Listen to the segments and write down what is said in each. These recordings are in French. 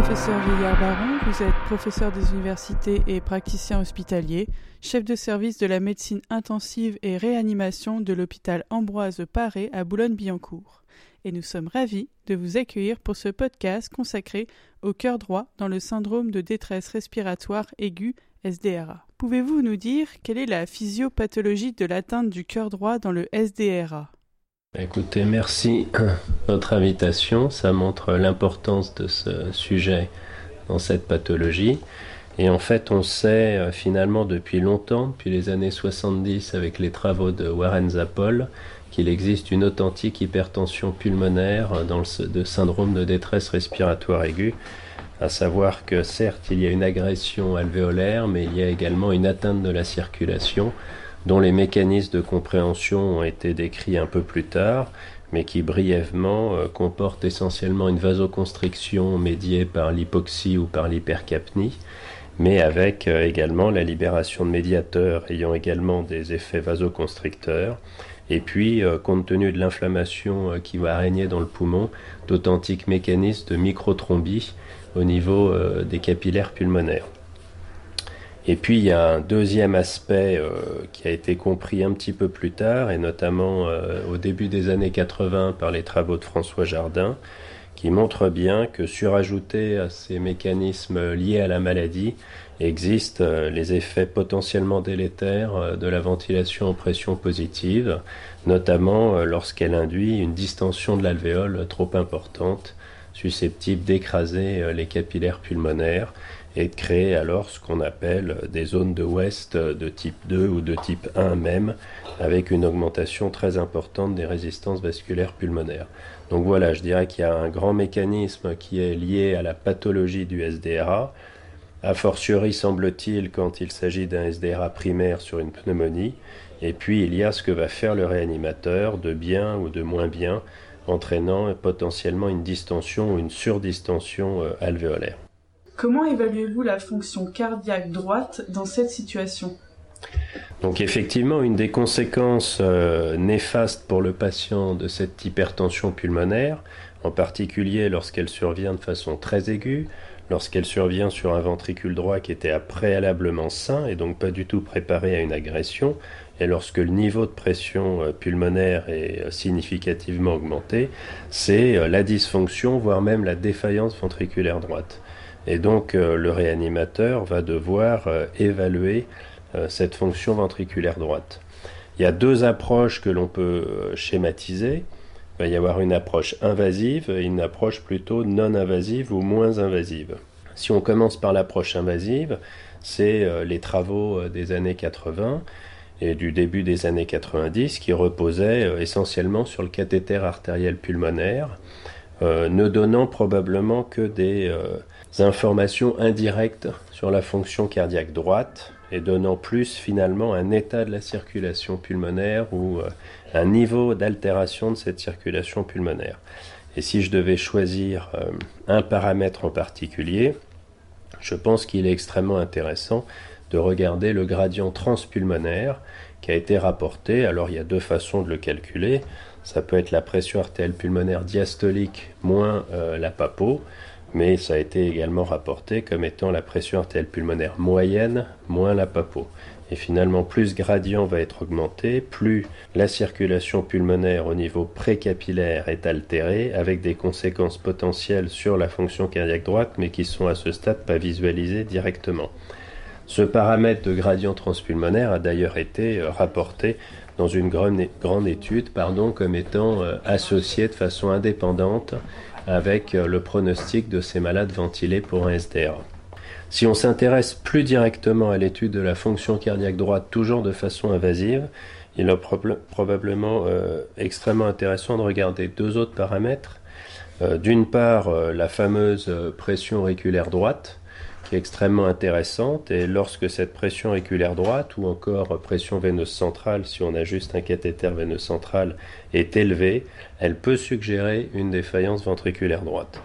professeur Vieillard Baron, vous êtes professeur des universités et praticien hospitalier, chef de service de la médecine intensive et réanimation de l'hôpital Ambroise Paré à Boulogne-Billancourt. Et nous sommes ravis de vous accueillir pour ce podcast consacré au cœur droit dans le syndrome de détresse respiratoire aiguë SDRA. Pouvez-vous nous dire quelle est la physiopathologie de l'atteinte du cœur droit dans le SDRA Écoutez, merci de votre invitation. Ça montre l'importance de ce sujet dans cette pathologie. Et en fait, on sait euh, finalement depuis longtemps, depuis les années 70 avec les travaux de Warren Zappol, qu'il existe une authentique hypertension pulmonaire dans le syndrome de détresse respiratoire aiguë à savoir que certes il y a une agression alvéolaire, mais il y a également une atteinte de la circulation dont les mécanismes de compréhension ont été décrits un peu plus tard, mais qui brièvement euh, comportent essentiellement une vasoconstriction médiée par l'hypoxie ou par l'hypercapnie, mais avec euh, également la libération de médiateurs ayant également des effets vasoconstricteurs, et puis, euh, compte tenu de l'inflammation qui va régner dans le poumon, d'authentiques mécanismes de microthrombie au niveau des capillaires pulmonaires. Et puis il y a un deuxième aspect euh, qui a été compris un petit peu plus tard, et notamment euh, au début des années 80 par les travaux de François Jardin, qui montre bien que surajouté à ces mécanismes liés à la maladie, existent les effets potentiellement délétères de la ventilation en pression positive, notamment lorsqu'elle induit une distension de l'alvéole trop importante susceptibles d'écraser euh, les capillaires pulmonaires et de créer alors ce qu'on appelle des zones de ouest de type 2 ou de type 1 même, avec une augmentation très importante des résistances vasculaires pulmonaires. Donc voilà, je dirais qu'il y a un grand mécanisme qui est lié à la pathologie du SDRA, a fortiori semble-t-il quand il s'agit d'un SDRA primaire sur une pneumonie, et puis il y a ce que va faire le réanimateur de bien ou de moins bien entraînant potentiellement une distension ou une surdistension euh, alvéolaire. Comment évaluez-vous la fonction cardiaque droite dans cette situation? Donc effectivement, une des conséquences euh, néfastes pour le patient de cette hypertension pulmonaire, en particulier lorsqu'elle survient de façon très aiguë, lorsqu'elle survient sur un ventricule droit qui était préalablement sain et donc pas du tout préparé à une agression, et lorsque le niveau de pression euh, pulmonaire est euh, significativement augmenté, c'est la dysfonction, voire même la défaillance ventriculaire droite. Et donc le réanimateur va devoir évaluer cette fonction ventriculaire droite. Il y a deux approches que l'on peut schématiser. Il va y avoir une approche invasive et une approche plutôt non invasive ou moins invasive. Si on commence par l'approche invasive, c'est les travaux des années 80 et du début des années 90 qui reposait euh, essentiellement sur le cathéter artériel pulmonaire, euh, ne donnant probablement que des euh, informations indirectes sur la fonction cardiaque droite et donnant plus finalement un état de la circulation pulmonaire ou un niveau d'altération de cette circulation pulmonaire. Et si je devais choisir un paramètre en particulier, je pense qu'il est extrêmement intéressant de regarder le gradient transpulmonaire qui a été rapporté. Alors il y a deux façons de le calculer. Ça peut être la pression artérielle pulmonaire diastolique moins euh, la papo, mais ça a été également rapporté comme étant la pression artérielle pulmonaire moyenne moins la papo. Et finalement, plus ce gradient va être augmenté, plus la circulation pulmonaire au niveau précapillaire est altérée, avec des conséquences potentielles sur la fonction cardiaque droite, mais qui sont à ce stade pas visualisées directement. Ce paramètre de gradient transpulmonaire a d'ailleurs été euh, rapporté dans une grande étude pardon, comme étant euh, associé de façon indépendante avec euh, le pronostic de ces malades ventilés pour un SDR. Si on s'intéresse plus directement à l'étude de la fonction cardiaque droite, toujours de façon invasive, il est probablement extrêmement intéressant de regarder deux autres paramètres. D'une part, la fameuse pression auriculaire droite, est extrêmement intéressante. Et lorsque cette pression auriculaire droite ou encore pression veineuse centrale, si on a juste un cathéter veineuse centrale, est élevée, elle peut suggérer une défaillance ventriculaire droite.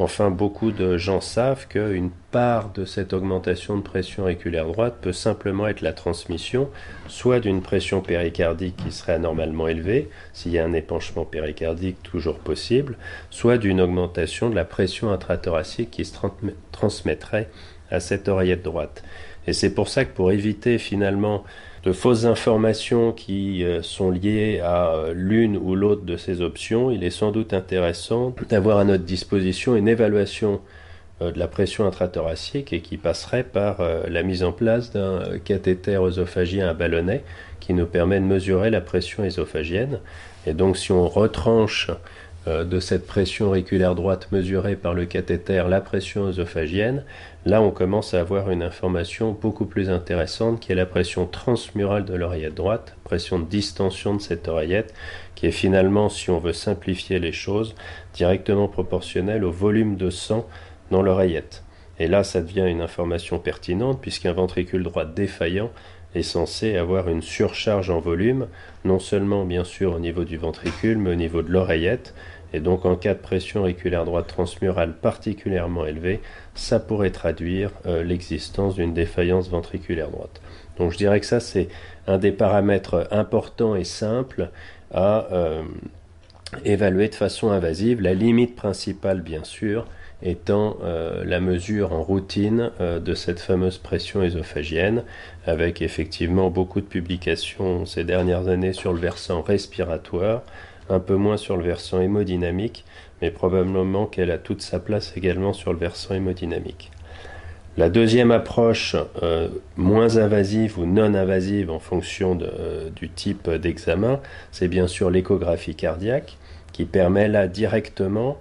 Enfin, beaucoup de gens savent qu'une part de cette augmentation de pression auriculaire droite peut simplement être la transmission soit d'une pression péricardique qui serait anormalement élevée, s'il y a un épanchement péricardique toujours possible, soit d'une augmentation de la pression intrathoracique qui se transmettrait à cette oreillette droite. Et c'est pour ça que pour éviter finalement de fausses informations qui euh, sont liées à euh, l'une ou l'autre de ces options, il est sans doute intéressant d'avoir à notre disposition une évaluation euh, de la pression intrathoracique et qui passerait par la mise en place d'un cathéter œsophagien à ballonnet qui nous permet de mesurer la pression ésophagienne. Et donc si on retranche de cette pression auriculaire droite mesurée par le cathéter, la pression œsophagienne, là on commence à avoir une information beaucoup plus intéressante qui est la pression transmurale de l'oreillette droite, pression de distension de cette oreillette, qui est finalement, si on veut simplifier les choses, directement proportionnelle au volume de sang dans l'oreillette. Et là, ça devient une information pertinente puisqu'un ventricule droit défaillant est censé avoir une surcharge en volume, non seulement bien sûr au niveau du ventricule, mais au niveau de l'oreillette, et donc en cas de pression auriculaire droite transmurale particulièrement élevée, ça pourrait traduire euh, l'existence d'une défaillance ventriculaire droite. Donc je dirais que ça c'est un des paramètres importants et simples à euh, évaluer de façon invasive. La limite principale bien sûr étant euh, la mesure en routine de cette fameuse pression ésophagienne, avec effectivement beaucoup de publications ces dernières années sur le versant respiratoire, un peu moins sur le versant hémodynamique, mais probablement qu'elle a toute sa place également sur le versant hémodynamique. La deuxième approche, euh, moins invasive ou non invasive en fonction euh, du type d'examen, c'est bien sûr l'échographie cardiaque, qui permet là directement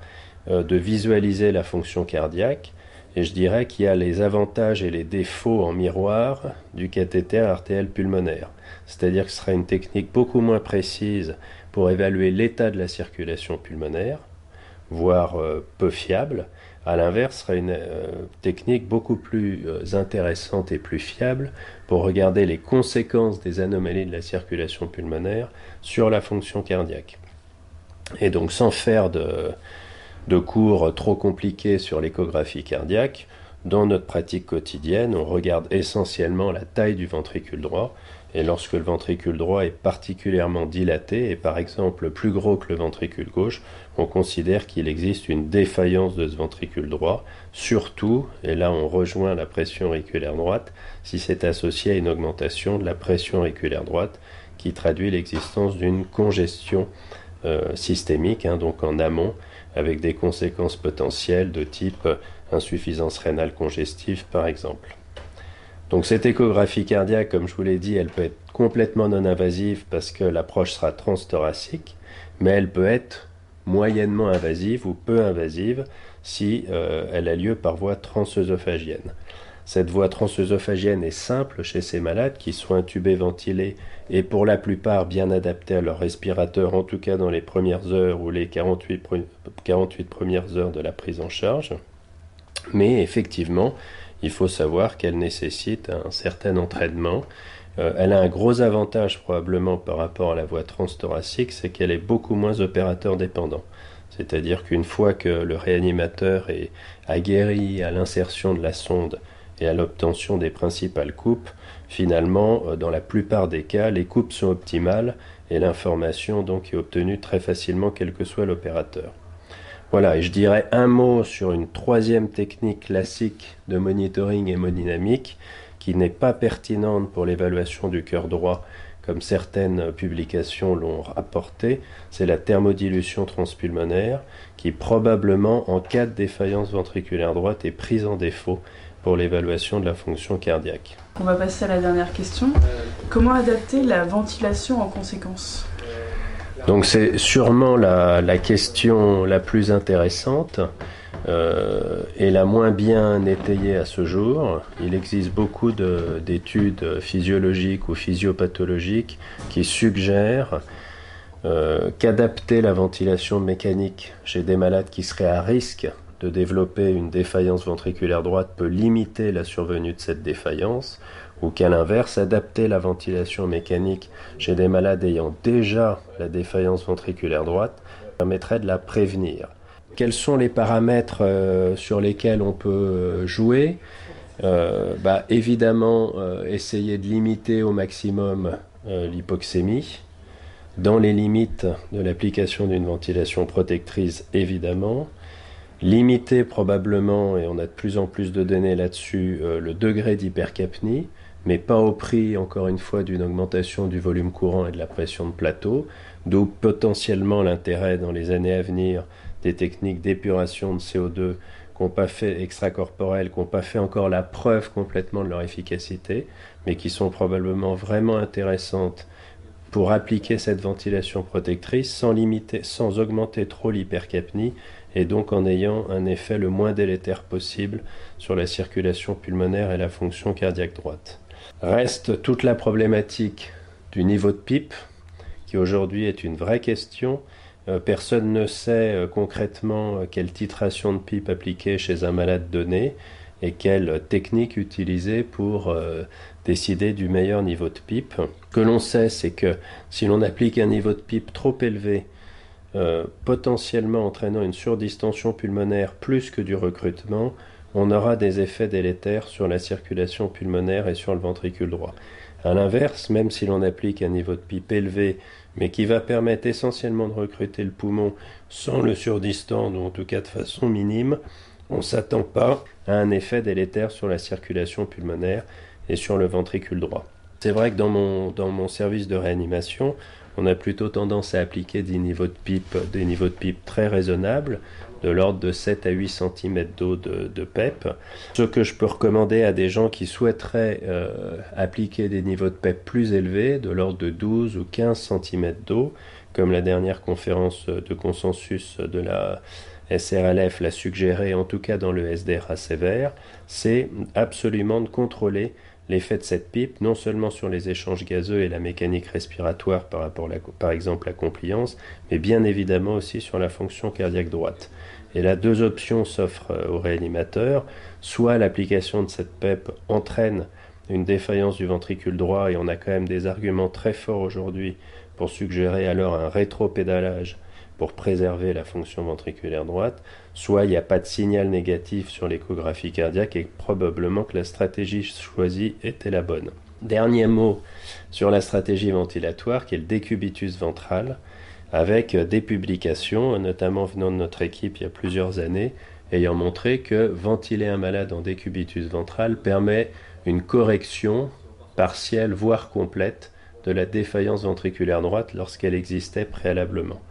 euh, de visualiser la fonction cardiaque. Et je dirais qu'il y a les avantages et les défauts en miroir du cathéter artériel pulmonaire. C'est-à-dire que ce sera une technique beaucoup moins précise pour évaluer l'état de la circulation pulmonaire, voire euh, peu fiable. À l'inverse, serait une euh, technique beaucoup plus euh, intéressante et plus fiable pour regarder les conséquences des anomalies de la circulation pulmonaire sur la fonction cardiaque. Et donc sans faire de, de cours trop compliqués sur l'échographie cardiaque, dans notre pratique quotidienne, on regarde essentiellement la taille du ventricule droit et lorsque le ventricule droit est particulièrement dilaté et par exemple plus gros que le ventricule gauche, on considère qu'il existe une défaillance de ce ventricule droit, surtout, et là on rejoint la pression auriculaire droite, si c'est associé à une augmentation de la pression auriculaire droite qui traduit l'existence d'une congestion euh, systémique, hein, donc en amont, avec des conséquences potentielles de type insuffisance rénale congestive par exemple. Donc cette échographie cardiaque, comme je vous l'ai dit, elle peut être complètement non invasive parce que l'approche sera transthoracique, mais elle peut être moyennement invasive ou peu invasive si euh, elle a lieu par voie transœsophagienne. Cette voie transœsophagienne est simple chez ces malades qui sont intubés, ventilés et pour la plupart bien adaptés à leur respirateur, en tout cas dans les premières heures ou les 48, 48 premières heures de la prise en charge. Mais effectivement, il faut savoir qu'elle nécessite un certain entraînement. Euh, elle a un gros avantage probablement par rapport à la voie transthoracique, c'est qu'elle est beaucoup moins opérateur dépendant. C'est-à-dire qu'une fois que le réanimateur est aguerri à l'insertion de la sonde et à l'obtention des principales coupes, finalement, euh, dans la plupart des cas, les coupes sont optimales et l'information donc est obtenue très facilement quel que soit l'opérateur. Voilà, et je dirais un mot sur une troisième technique classique de monitoring hémodynamique qui n'est pas pertinente pour l'évaluation du cœur droit comme certaines publications l'ont rapporté, c'est la thermodilution transpulmonaire qui probablement en cas de défaillance ventriculaire droite est prise en défaut pour l'évaluation de la fonction cardiaque. On va passer à la dernière question. Comment adapter la ventilation en conséquence? Donc c'est sûrement la, question la plus intéressante euh, et la moins bien étayée à ce jour. Il existe beaucoup d'études physiologiques ou physiopathologiques qui suggèrent euh, qu'adapter la ventilation mécanique chez des malades qui seraient à risque de développer une défaillance ventriculaire droite peut limiter la survenue de cette défaillance ou qu'à l'inverse, adapter la ventilation mécanique chez des malades ayant déjà la défaillance ventriculaire droite permettrait de la prévenir. Quels sont les paramètres euh, sur lesquels on peut euh, jouer? Bah, Évidemment, essayer de limiter au maximum l'hypoxémie, dans les limites de l'application d'une ventilation protectrice, évidemment. Limiter probablement, et on a de plus en plus de données là-dessus, le degré d'hypercapnie mais pas au prix, encore une fois, d'une augmentation du volume courant et de la pression de plateau, d'où potentiellement l'intérêt dans les années à venir des techniques d'épuration de CO2 qui pas fait extracorporelles, qui n'ont pas fait encore la preuve complètement de leur efficacité, mais qui sont probablement vraiment intéressantes pour appliquer cette ventilation protectrice sans limiter, sans augmenter trop l'hypercapnie et donc en ayant un effet le moins délétère possible sur la circulation pulmonaire et la fonction cardiaque droite. Reste toute la problématique du niveau de pipe, qui aujourd'hui est une vraie question. Euh, personne ne sait euh, concrètement euh, quelle titration de pipe appliquer chez un malade donné et quelle technique utiliser pour décider du meilleur niveau de pipe. Ce que l'on sait, c'est que si l'on applique un niveau de pipe trop élevé, potentiellement entraînant une surdistension pulmonaire plus que du recrutement, on aura des effets délétères sur la circulation pulmonaire et sur le ventricule droit. A l'inverse, même si l'on applique un niveau de pipe élevé, mais qui va permettre essentiellement de recruter le poumon sans le surdistendre, ou en tout cas de façon minime, on ne s'attend pas à un effet délétère sur la circulation pulmonaire et sur le ventricule droit. C'est vrai que dans mon, service de réanimation, on a plutôt tendance à appliquer des niveaux de pipe, des niveaux de pipe très raisonnables, de l'ordre de 7 à 8 cm d'eau de, PEP. Ce que je peux recommander à des gens qui souhaiteraient euh, appliquer des niveaux de PEP plus élevés, de l'ordre de 12 ou 15 cm d'eau, comme la dernière conférence de consensus de la SRLF l'a suggéré, en tout cas dans le SDRA sévère, c'est absolument de contrôler l'effet de cette pipe, non seulement sur les échanges gazeux et la mécanique respiratoire par rapport par exemple à la compliance, mais bien évidemment aussi sur la fonction cardiaque droite. Et là, deux options s'offrent euh, au réanimateur. Soit l'application de cette PEP entraîne une défaillance du ventricule droit, et on a quand même des arguments très forts aujourd'hui pour suggérer alors un rétropédalage pour préserver la fonction ventriculaire droite, soit il n'y a pas de signal négatif sur l'échographie cardiaque et probablement que la stratégie choisie était la bonne. Dernier mot sur la stratégie ventilatoire qui est le décubitus ventral avec des publications, notamment venant de notre équipe il y a plusieurs années, ayant montré que ventiler un malade en décubitus ventral permet une correction partielle, voire complète, de la défaillance ventriculaire droite lorsqu'elle existait préalablement.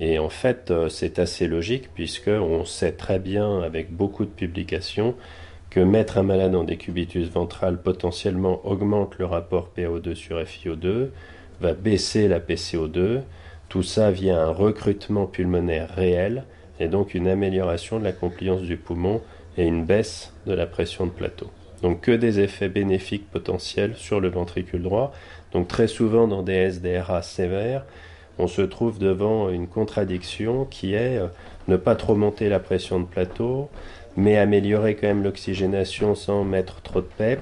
Et en fait, euh, c'est assez logique puisque on sait très bien avec beaucoup de publications que mettre un malade en décubitus ventral potentiellement augmente le rapport PO2 sur FiO2, va baisser la PCO2, tout ça via un recrutement pulmonaire réel et donc une amélioration de la compliance du poumon et une baisse de la pression de plateau. Donc que des effets bénéfiques potentiels sur le ventricule droit. Donc très souvent dans des SDRA sévères, on se trouve devant une contradiction qui est euh, ne pas trop monter la pression de plateau, mais améliorer quand même l'oxygénation sans mettre trop de PEP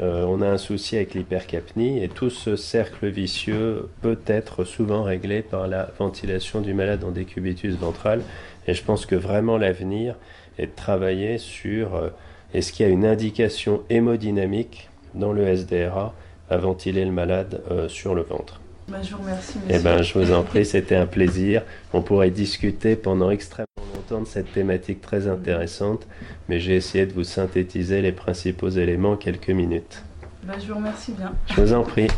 euh, on a un souci avec l'hypercapnie et tout ce cercle vicieux peut être souvent réglé par la ventilation du malade en décubitus ventral. Et je pense que vraiment l'avenir est de travailler sur euh, est-ce qu'il y a une indication hémodynamique dans le SDRA à ventiler le malade sur le ventre. Bah, je vous remercie. Eh ben, je vous en prie, c'était un plaisir. On pourrait discuter pendant extrêmement longtemps de cette thématique très intéressante, mais j'ai essayé de vous synthétiser les principaux éléments en quelques minutes. Bah, je vous remercie bien. Je vous en prie.